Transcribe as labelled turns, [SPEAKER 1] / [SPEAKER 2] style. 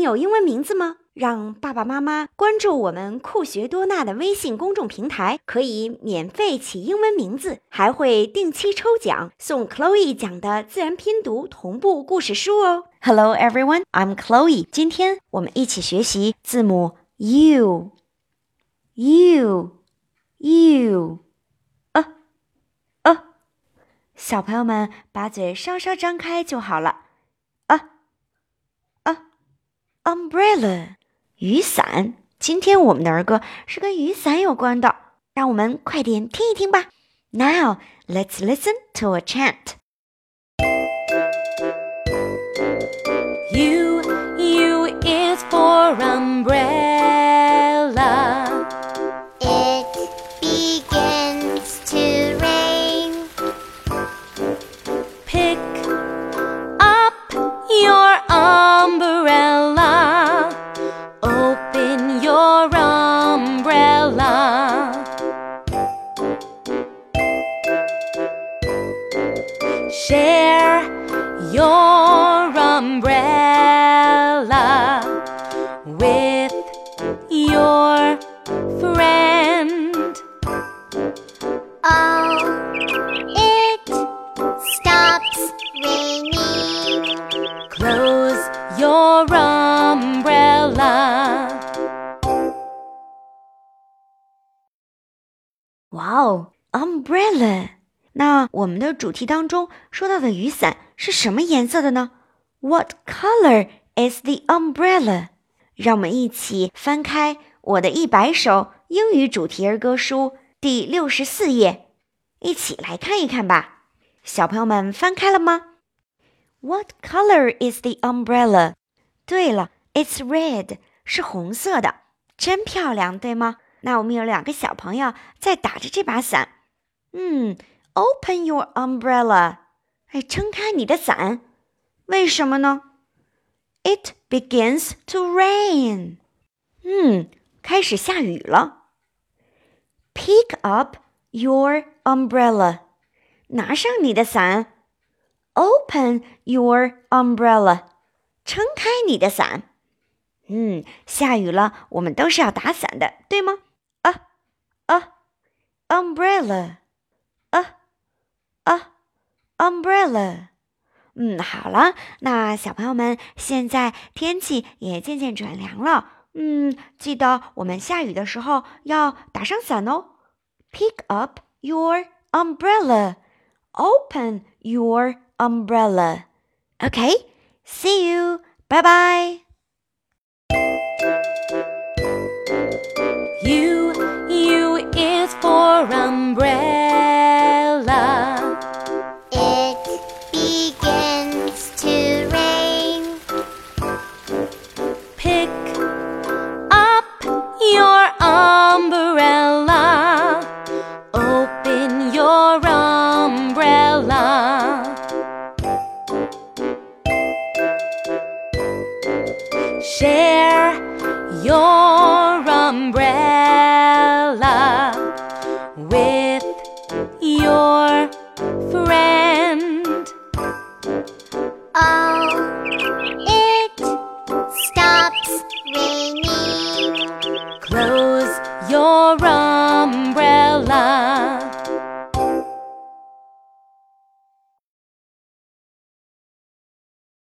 [SPEAKER 1] 有英文名字吗？让爸爸妈妈关注我们酷学多纳的微信公众平台，可以免费起英文名字，还会定期抽奖送 Chloe 讲的自然拼读同步故事书哦。Hello everyone, I'm Chloe。今天我们一起学习字母 U。U U 呃呃，小朋友们把嘴稍稍张开就好了。，Umbrella。雨伞，今天我们的儿歌是跟雨伞有关的，让我们快点听一听吧。Now let's listen to a chant.
[SPEAKER 2] your umbrella with your friend.
[SPEAKER 3] Oh, it stops raining.
[SPEAKER 2] Close your umbrella.
[SPEAKER 1] Wow, umbrella. 那我们的主题当中说到的雨伞 是什么颜色的呢？What color is the umbrella？让我们一起翻开我的一百首英语主题儿歌书第六十四页，一起来看一看吧。小朋友们翻开了吗？What color is the umbrella？对了，It's red，是红色的，真漂亮，对吗？那我们有两个小朋友在打着这把伞，嗯。Open your umbrella，哎，撑开你的伞。为什么呢？It begins to rain。嗯，开始下雨了。Pick up your umbrella，拿上你的伞。Open your umbrella，撑开你的伞。嗯，下雨了，我们都是要打伞的，对吗？啊啊，umbrella，啊。啊了。嗯，好了，那小朋友们，现在天气也渐渐转凉了。嗯，记得我们下雨的时候要打上伞哦。Pick up your umbrella. Open your umbrella. Okay, see you. Bye bye. Share your umbrella with